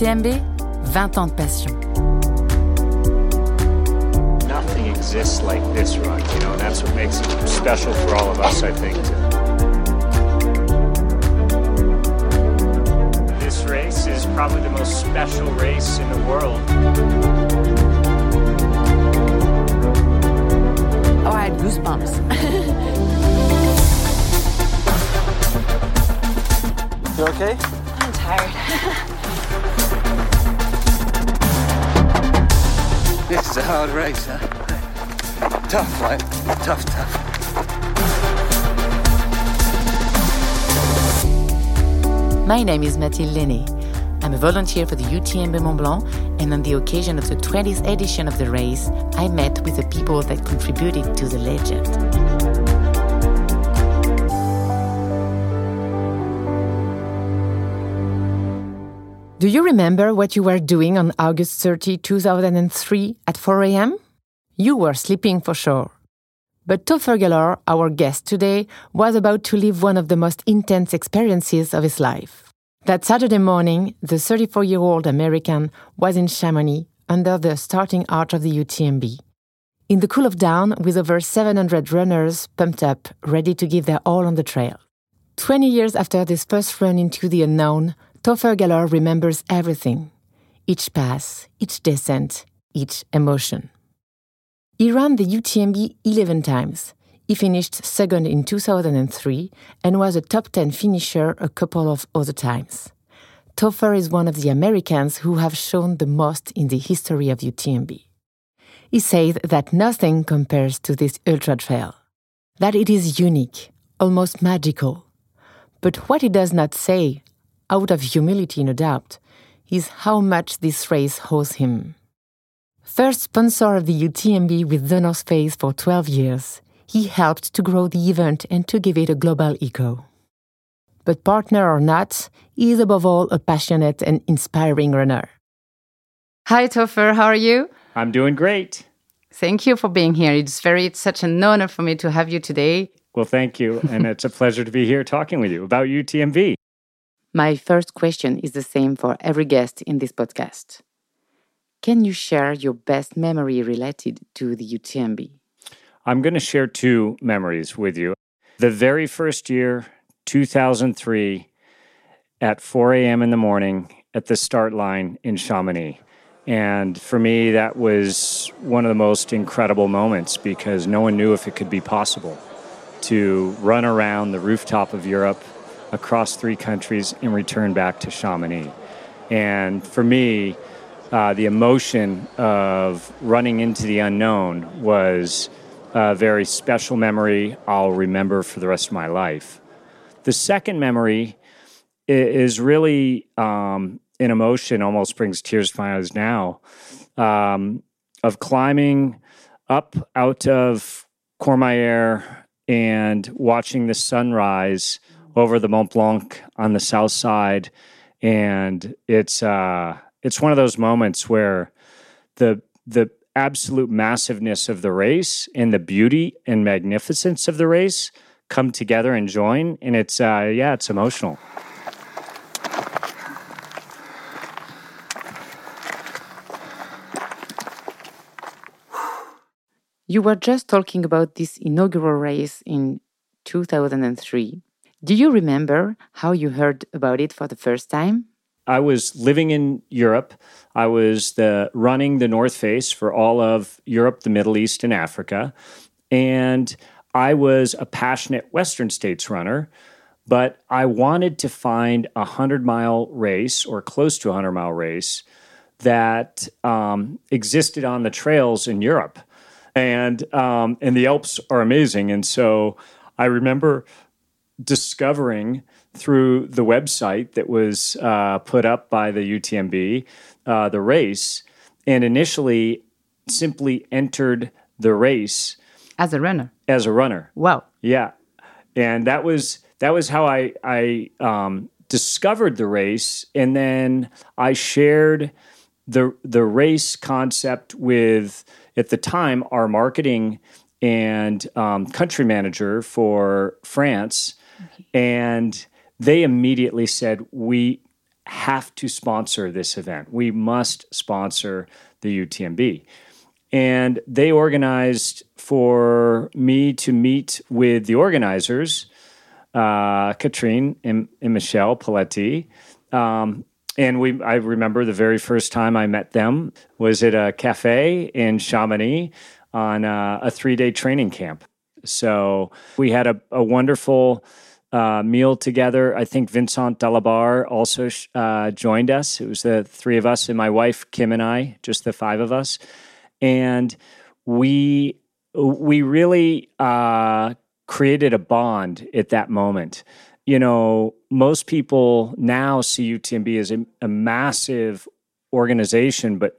UTMB, 20 ans de passion. Nothing exists like this run, you know, and that's what makes it special for all of us, I think. This race is probably the most special race in the world. Oh, I had goosebumps. You okay? I'm tired. This is a hard race, huh? Tough, right? Tough, tough. My name is Mathilde Laisney. I'm a volunteer for the UTMB Mont Blanc, and on the occasion of the 20th edition of the race, I met with the people that contributed to the legend. Do you remember what you were doing on August 30, 2003 at 4 a.m.? You were sleeping for sure. But Topher Gaylord, our guest today, was about to live one of the most intense experiences of his life. That Saturday morning, the 34 year old American was in Chamonix under the starting arch of the UTMB. In the cool of dawn, with over 700 runners pumped up, ready to give their all on the trail. 20 years after this first run into the unknown, Topher Gaylord remembers everything each pass, each descent, each emotion. He ran the UTMB 11 times. He finished second in 2003 and was a top 10 finisher a couple of other times. Topher is one of the Americans who have shone the most in the history of UTMB. He says that nothing compares to this ultra trail, that it is unique, almost magical. But what he does not say, out of humility no doubt, is how much this race owes him. First sponsor of the UTMB with The North Face for 12 years, he helped to grow the event and to give it a global echo. But partner or not, he is above all a passionate and inspiring runner. Hi, Topher, how are you? I'm doing great. Thank you for being here. It's very it's such an honor for me to have you today. Well, thank you. And it's a pleasure to be here talking with you about UTMB. My first question is the same for every guest in this podcast. Can you share your best memory related to the UTMB? I'm going to share two memories with you. The very first year, 2003, at 4 a.m. in the morning at the start line in Chamonix. And for me, that was one of the most incredible moments because no one knew if it could be possible to run around the rooftop of Europe across three countries and return back to Chamonix. And for me, uh, the emotion of running into the unknown was a very special memory I'll remember for the rest of my life. The second memory is really um, an emotion, almost brings tears to my eyes now, um, of climbing up out of Courmayeur and watching the sunrise over the Mont Blanc on the south side. And it's uh, it's one of those moments where the the absolute massiveness of the race and the beauty and magnificence of the race come together and join and it's uh, yeah it's emotional You were just talking about this inaugural race in 2003. Do you remember how you heard about it for the first time? I was living in Europe. I was the running the North Face for all of Europe, the Middle East, and Africa. And I was a passionate Western States runner, but I wanted to find a 100 mile race or close to a 100 mile race that um, existed on the trails in Europe and um, and the Alps are amazing. And so I remember discovering through the website that was uh, put up by the UTMB uh, the race, and initially simply entered the race as a runner. As a runner, wow, yeah, and that was that was how I I um, discovered the race, and then I shared the the race concept with at the time, our marketing and um, country manager for France. And they immediately said, We have to sponsor this event. We must sponsor the UTMB. And they organized for me to meet with the organizers, uh, Catherine and, and, Michel Poletti. Um, and we, I remember the very first time I met them was at a cafe in Chamonix on uh, a three day training camp. So we had a, a wonderful uh, meal together. I think Vincent Delebarre also uh, joined us. It was the three of us and my wife Kim and I, just the five of us, and we we really uh, created a bond at that moment. You know, most people now see UTMB as a, a massive organization, but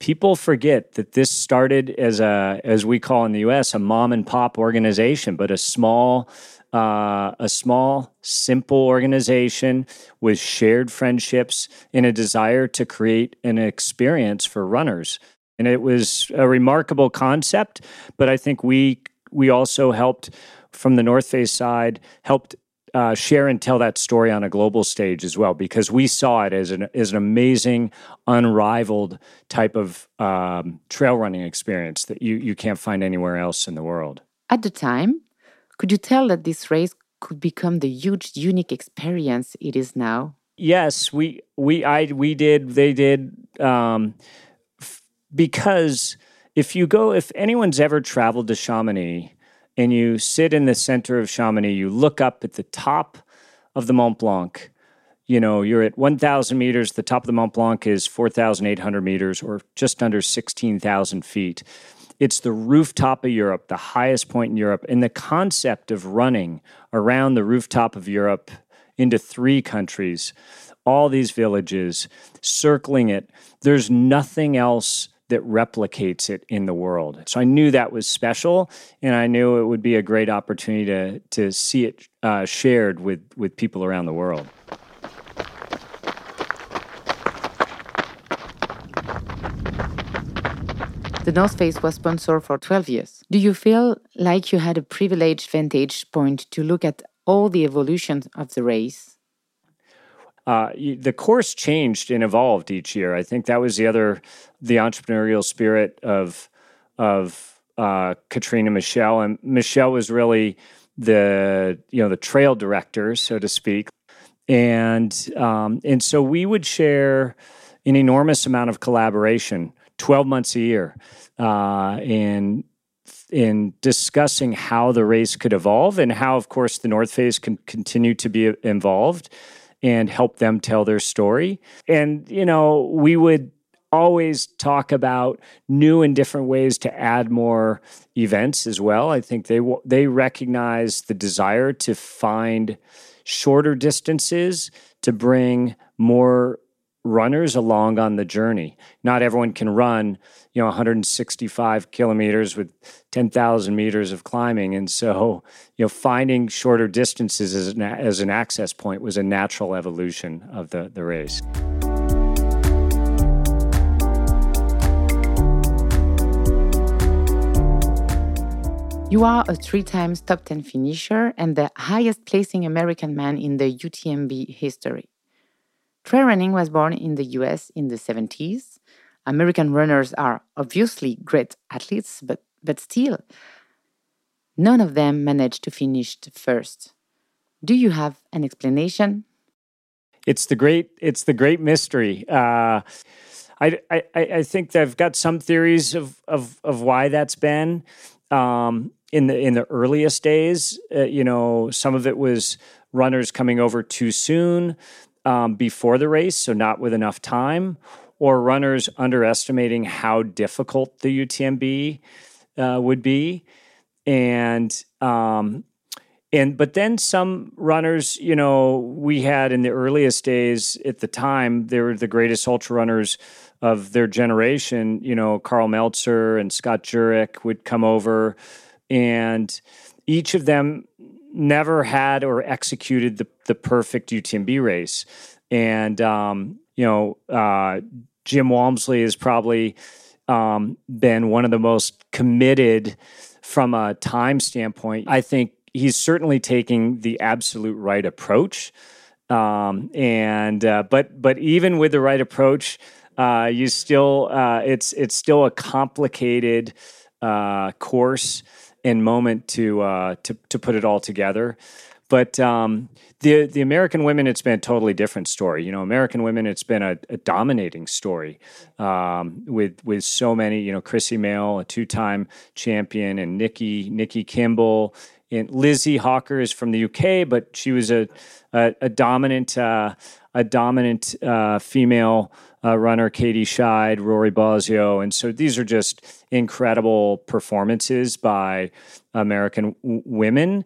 people forget that this started as a as we call in the US a mom and pop organization but a small uh, a small simple organization with shared friendships and a desire to create an experience for runners. And it was a remarkable concept but i think we we also helped from the north face side helped uh, share and tell that story on a global stage as well, because we saw it as an as an amazing, unrivaled type of um, trail running experience that you you can't find anywhere else in the world. At the time, could you tell that this race could become the huge, unique experience it is now? Yes, we we I we did. They did um, f- because if you go, if anyone's ever traveled to Chamonix and you sit in the center of Chamonix, you look up at the top of the Mont Blanc. You know, you're at 1,000 meters. The top of the Mont Blanc is 4,800 meters or just under 16,000 feet. It's the rooftop of Europe, the highest point in Europe. And the concept of running around the rooftop of Europe into three countries, all these villages, circling it, there's nothing else that replicates it in the world. So I knew that was special, and I knew it would be a great opportunity to to see it uh, shared with with people around the world. The North Face was sponsored for 12 years. Do you feel like you had a privileged vantage point to look at all the evolution of the race? Uh, the course changed and evolved each year. I think that was the other the entrepreneurial spirit of of uh, Katrina Michel, and Michel was really the you know the trail director, so to speak, and um, and so we would share an enormous amount of collaboration, twelve months a year, uh, in in discussing how the race could evolve and how, of course, the North Face can continue to be involved and help them tell their story. And, you know, we would always talk about new and different ways to add more events as well. I think they they recognize the desire to find shorter distances to bring more runners along on the journey. Not everyone can run, you know, 165 kilometers with 10,000 meters of climbing, and so you know, finding shorter distances as an, as an access point was a natural evolution of the the race. You are a three times top 10 finisher and the highest placing American man in the UTMB history. Trail running was born in the US in the 70s. American runners are obviously great athletes, but, but still, none of them managed to finish first. Do you have an explanation? It's the great, it's the great mystery. Uh, I, I, I think they've got some theories of, of, of why that's been. Um, in the in the earliest days, uh, you know, some of it was runners coming over too soon um, before the race, so not with enough time, or runners underestimating how difficult the UTMB uh, would be, and um, and but then some runners, you know, we had in the earliest days at the time, they were the greatest ultra runners of their generation. You know, Karl Meltzer and Scott Jurek would come over, and each of them never had or executed the, the perfect UTMB race. And, um, you know, uh, Jim Walmsley has probably um, been one of the most committed from a time standpoint. I think he's certainly taking the absolute right approach Um, and uh, but but even with the right approach, uh, you still uh, it's it's still a complicated uh, course and moment to uh, to to put it all together. But um, the the American women, it's been a totally different story. You know, American women, it's been a, a dominating story um, with with so many. You know, Krissy Moehl, a two time champion, and Nikki Nikki Kimball, and Lizzie Hawker is from the UK, but she was a a, a dominant uh, a dominant uh, female uh, runner, Katie Schide, Rory Bosio, and so these are just incredible performances by American w- women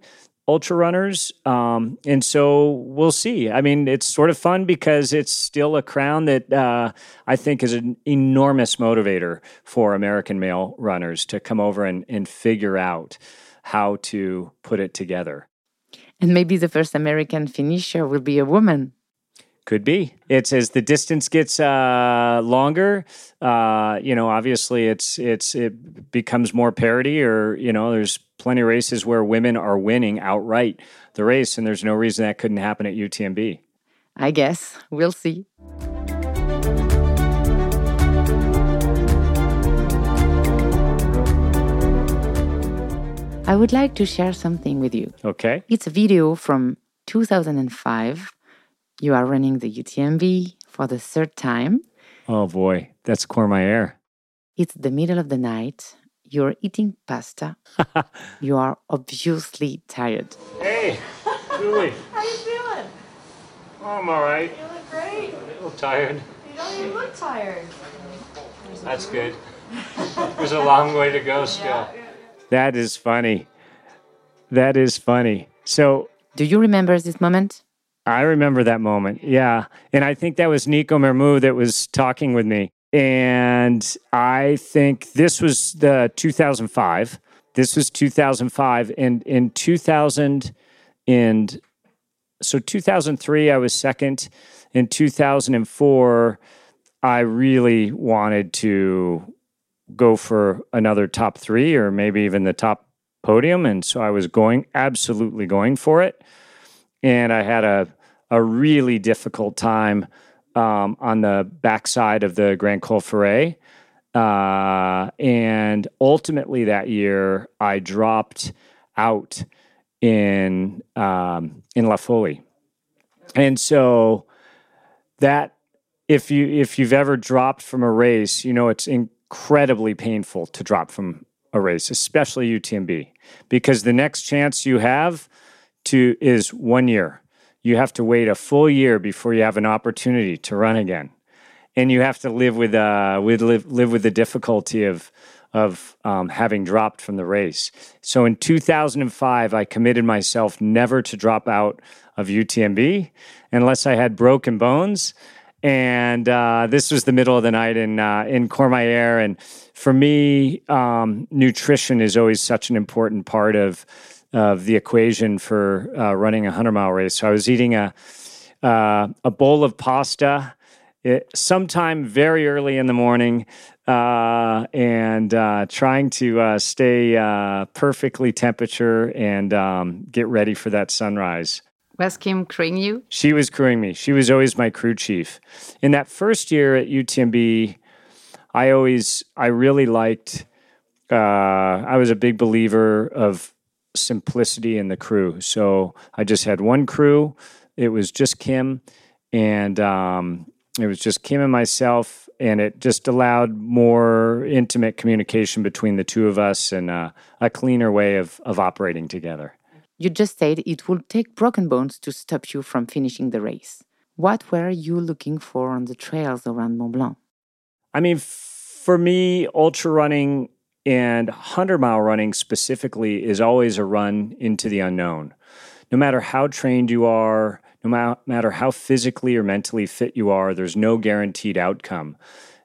ultra runners. Um, and so we'll see. I mean, it's sort of fun because it's still a crown that uh, I think is an enormous motivator for American male runners to come over and, and figure out how to put it together. And maybe the first American finisher will be a woman. Could be. It's as the distance gets uh, longer. Uh, you know, obviously, it's it's it becomes more parity, or you know, there's plenty of races where women are winning outright the race, and there's no reason that couldn't happen at UTMB. I guess we'll see. I would like to share something with you. Okay. It's a video from 2005 you are running the UTMB for the third time. Oh boy, that's Courmayeur. It's the middle of the night. You're eating pasta. you are obviously tired. Hey, Julie. How you feeling? Oh, I'm all right. You look great. A little tired. You don't even look tired. That's good. There's a long way to go still. That is funny. That is funny. So, do you remember this moment? I remember that moment. Yeah. And I think that was Nico Mermoud that was talking with me. And I think this was the 2005. This was 2005. And in 2000 and so 2003, I was second. In 2004, I really wanted to go for another top three or maybe even the top podium. And so I was going, absolutely going for it. And I had a a really difficult time um, on the backside of the Grand Col Ferret. Uh, and ultimately that year, I dropped out in um, in La Fouly. And so that if you if you've ever dropped from a race, you know it's incredibly painful to drop from a race, especially UTMB, because the next chance you have to is one year you have to wait a full year before you have an opportunity to run again, and you have to live with uh, with live, live with the difficulty of of um, having dropped from the race. So in 2005, I committed myself never to drop out of UTMB unless I had broken bones. And uh, this was the middle of the night in uh, in Courmayeur, and for me, um, nutrition is always such an important part of of the equation for uh, running a hundred mile race. So I was eating a uh, a bowl of pasta it, sometime very early in the morning uh, and uh, trying to uh, stay uh, perfectly temperature and um, get ready for that sunrise. Was Kim crewing you? She was crewing me. She was always my crew chief. In that first year at UTMB, I always, I really liked, uh, I was a big believer of simplicity in the crew. So I just had one crew. It was just Kim, and um, it was just Kim and myself, and it just allowed more intimate communication between the two of us and uh, a cleaner way of, of operating together. You just said it would take broken bones to stop you from finishing the race. What were you looking for on the trails around Mont Blanc? I mean, for me, ultra running and 100 mile running specifically is always a run into the unknown. No matter how trained you are, no ma- matter how physically or mentally fit you are, there's no guaranteed outcome.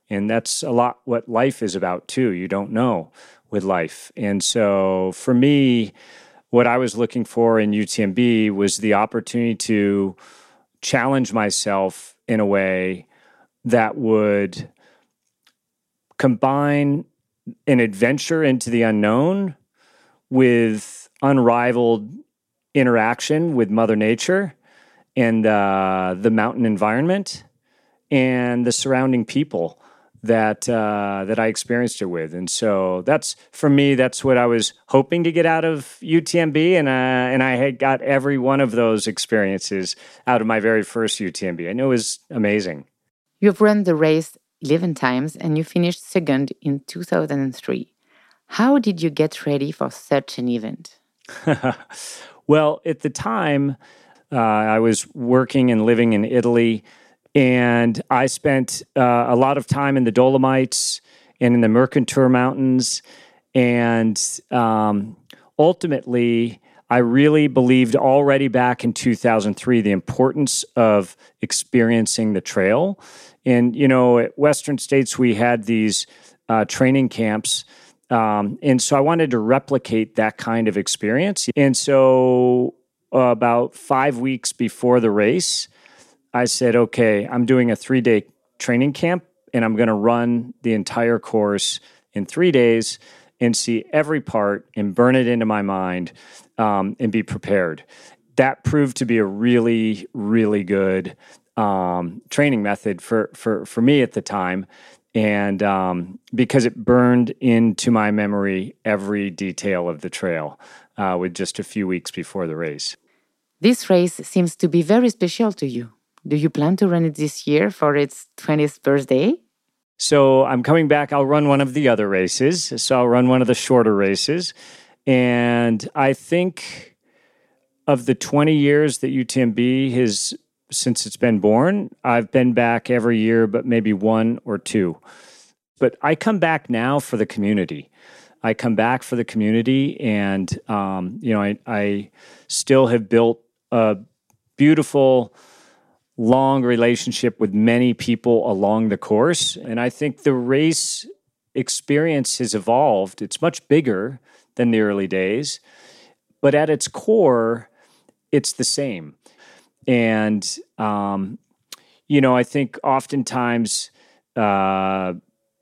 And that's a lot what life is about too. You don't know with life. And so for me, what I was looking for in UTMB was the opportunity to challenge myself in a way that would combine an adventure into the unknown with unrivaled interaction with Mother Nature and uh, the mountain environment and the surrounding people that uh, that I experienced it with, and so that's for me. That's what I was hoping to get out of UTMB, and uh, and I had got every one of those experiences out of my very first UTMB. I know it was amazing. You've run the race eleven times, and you finished second in two thousand and three. How did you get ready for such an event? well, at the time, uh, I was working and living in Italy and I spent uh, a lot of time in the Dolomites and in the Mercantour Mountains. And um, ultimately, I really believed already back in 2003 the importance of experiencing the trail. And, you know, at Western States, we had these uh, training camps. Um, and so I wanted to replicate that kind of experience. And so, about five weeks before the race, I said, okay, I'm doing a three day training camp and I'm going to run the entire course in three days and see every part and burn it into my mind um, and be prepared. That proved to be a really, really good um, training method for, for, for me at the time. And um, because it burned into my memory every detail of the trail uh, with just a few weeks before the race. This race seems to be very special to you. Do you plan to run it this year for its 20th birthday? So I'm coming back. I'll run one of the other races. So I'll run one of the shorter races. And I think of the 20 years that UTMB has, since it's been born, I've been back every year, but maybe one or two. But I come back now for the community. I come back for the community, and um, you know, I, I still have built a beautiful long relationship with many people along the course. And I think the race experience has evolved. It's much bigger than the early days, but at its core, it's the same. And, um, you know, I think oftentimes, uh,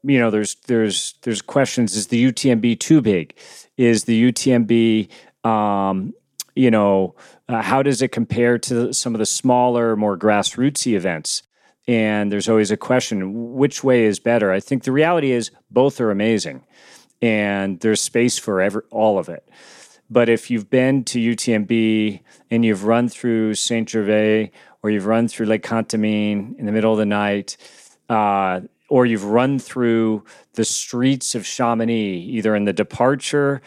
you know, there's there's there's questions: Is the UTMB too big? Is the UTMB um, you know, uh, how does it compare to some of the smaller, more grassrootsy events? And there's always a question which way is better? I think the reality is both are amazing and there's space for every, all of it. But if you've been to UTMB and you've run through Saint Gervais or you've run through Les Contamines in the middle of the night, uh, or you've run through the streets of Chamonix, either in the departure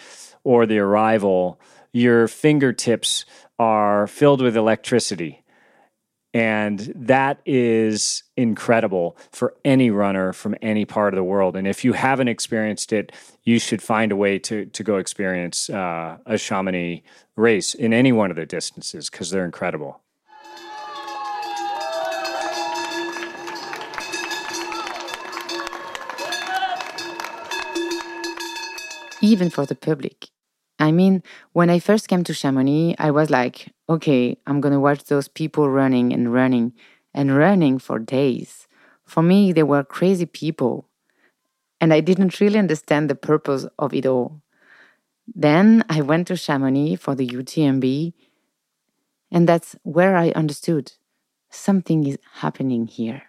or the arrival, your fingertips are filled with electricity. And that is incredible for any runner from any part of the world. And if you haven't experienced it, you should find a way to, to go experience uh, a Chamonix race in any one of the distances because they're incredible. Even for the public, I mean, when I first came to Chamonix, I was like, okay, I'm going to watch those people running and running and running for days. For me, they were crazy people. And I didn't really understand the purpose of it all. Then I went to Chamonix for the UTMB, and that's where I understood something is happening here.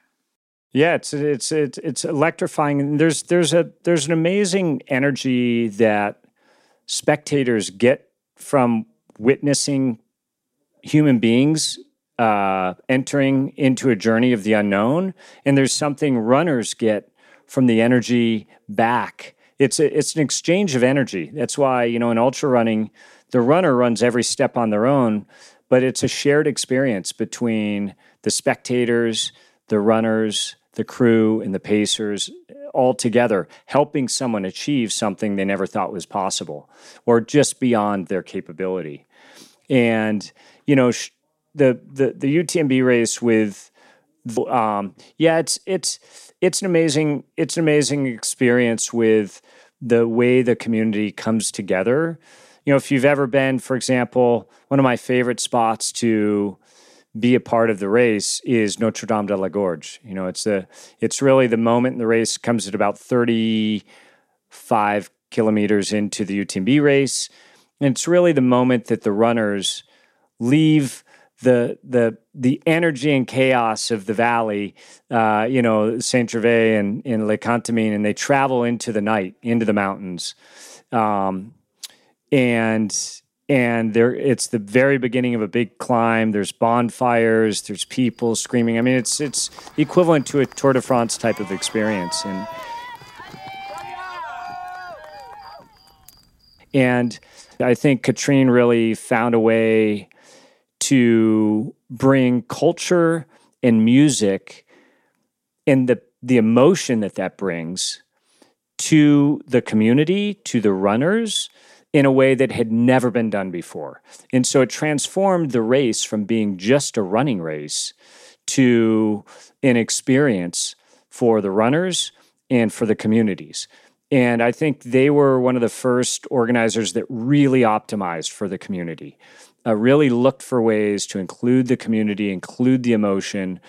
Yeah, it's it's it's it's electrifying. There's there's a there's an amazing energy that spectators get from witnessing human beings uh, entering into a journey of the unknown, and there's something runners get from the energy back. It's a, it's an exchange of energy. That's why you know in ultra running, the runner runs every step on their own, but it's a shared experience between the spectators, the runners, the crew, and the pacers all together, helping someone achieve something they never thought was possible or just beyond their capability. And, you know, the, the, the UTMB race with, um, yeah, it's, it's, it's an amazing, it's an amazing experience with the way the community comes together. You know, if you've ever been, for example, one of my favorite spots to be a part of the race is Notre Dame de la Gorge. You know, it's a it's really the moment the race comes at about 35 kilometers into the UTMB race. And it's really the moment that the runners leave the the the energy and chaos of the valley, uh, you know, Saint Gervais and in Les Contamines, and they travel into the night, into the mountains, um, and and there it's the very beginning of a big climb. There's bonfires, there's people screaming. I mean, it's it's equivalent to a Tour de France type of experience, and and I think Catherine really found a way to bring culture and music and the the emotion that that brings to the community, to the runners in a way that had never been done before. And so it transformed the race from being just a running race to an experience for the runners and for the communities. And I think they were one of the first organizers that really optimized for the community uh, really looked for ways to include the community, include the emotion,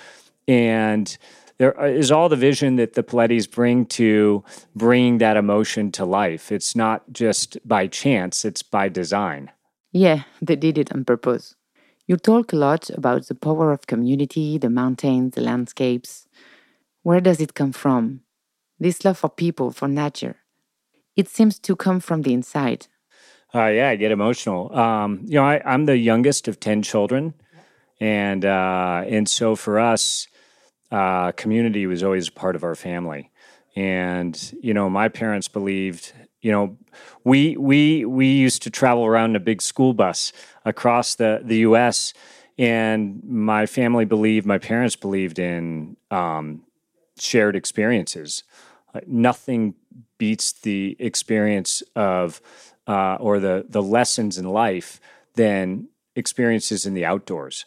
and there is all the vision that the Polettis bring to bringing that emotion to life. It's not just by chance, it's by design. Yeah, they did it on purpose. You talk a lot about the power of community, the mountains, the landscapes. Where does it come from? This love for people, for nature. It seems to come from the inside. Uh, yeah, I get emotional. Um, you know, I, am the youngest of ten children, and uh, and so for us, uh, community was always part of our family. And you know, my parents believed. You know, we we we used to travel around in a big school bus across the the U.S. And my family believed, my parents believed in um, shared experiences. nothing beats the experience of uh, or the the lessons in life than experiences in the outdoors,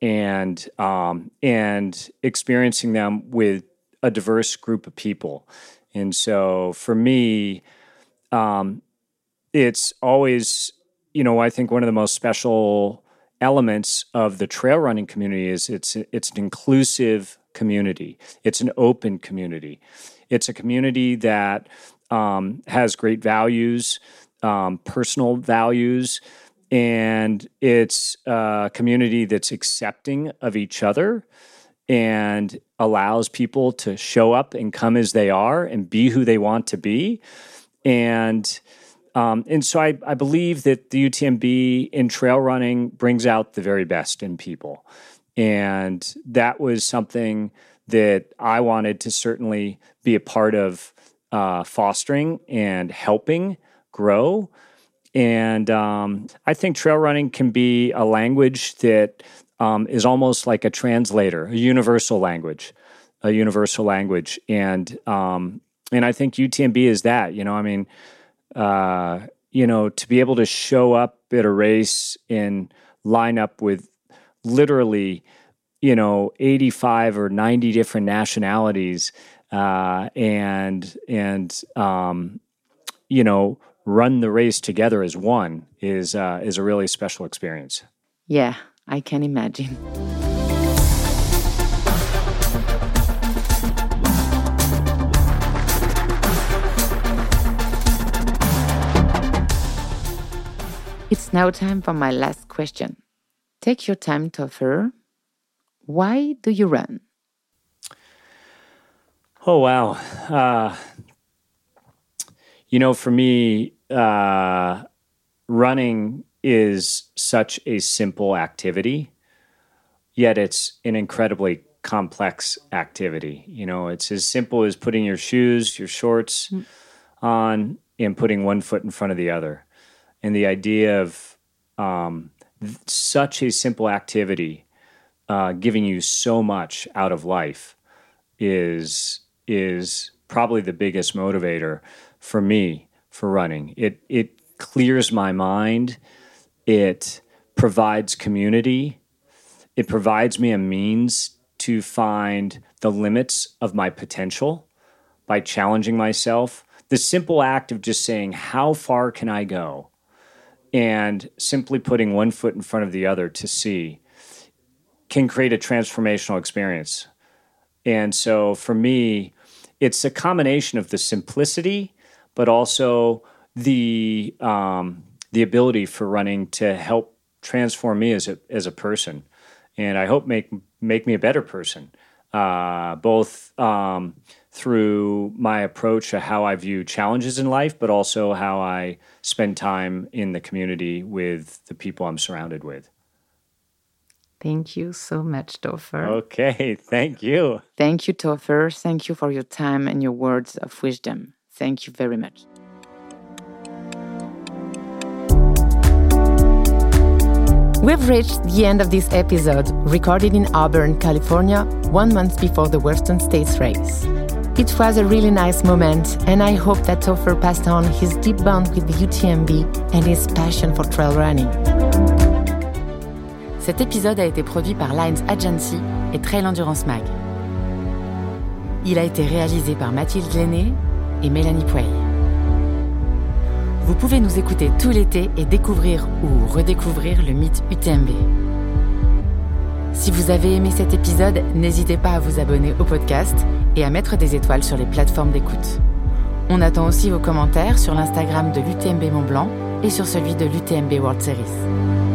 and um, and experiencing them with a diverse group of people. And so for me, um, it's always you know I think one of the most special elements of the trail running community is it's it's an inclusive community. It's an open community. It's a community that um, has great values um, personal values, and it's a community that's accepting of each other and allows people to show up and come as they are and be who they want to be. And um, and so I, I believe that the UTMB in trail running brings out the very best in people. And that was something that I wanted to certainly be a part of uh, fostering and helping grow. And um, I think trail running can be a language that um, is almost like a translator, a universal language, a universal language. And um, and I think UTMB is that. You know, I mean, uh, you know, to be able to show up at a race and line up with literally, you know, eighty five or ninety different nationalities, uh, and and um, you know run the race together as one is uh, is a really special experience. Yeah, I can imagine. It's now time for my last question. Take your time, Topher. Why do you run? Oh, wow. Uh, you know, for me, uh, running is such a simple activity, yet it's an incredibly complex activity. You know, it's as simple as putting your shoes, your shorts mm. on, and putting one foot in front of the other. And the idea of um, such a simple activity uh, giving you so much out of life is is probably the biggest motivator for me for running. It it clears my mind. It provides community. It provides me a means to find the limits of my potential by challenging myself. The simple act of just saying, How far can I go? And simply putting one foot in front of the other to see can create a transformational experience. And so for me, it's a combination of the simplicity but also the um, the ability for running to help transform me as a as a person, and I hope make make me a better person, uh, both um, through my approach to how I view challenges in life, but also how I spend time in the community with the people I'm surrounded with. Thank you so much, Topher. Okay, thank you. Thank you, Topher. Thank you for your time and your words of wisdom. Thank you very much. We've reached the end of this episode, recorded in Auburn, California, one month before the Western States race. It was a really nice moment, and I hope that Topher passed on his deep bond with the UTMB and his passion for trail running. Cet épisode a été produit par Lines Agency et Trails Endurance Mag. Il a été réalisé par Mathilde Laisney et Mélanie Puey. Vous pouvez nous écouter tout l'été et découvrir ou redécouvrir le mythe UTMB. Si vous avez aimé cet épisode, n'hésitez pas à vous abonner au podcast et à mettre des étoiles sur les plateformes d'écoute. On attend aussi vos commentaires sur l'Instagram de l'UTMB Mont Blanc et sur celui de l'UTMB World Series.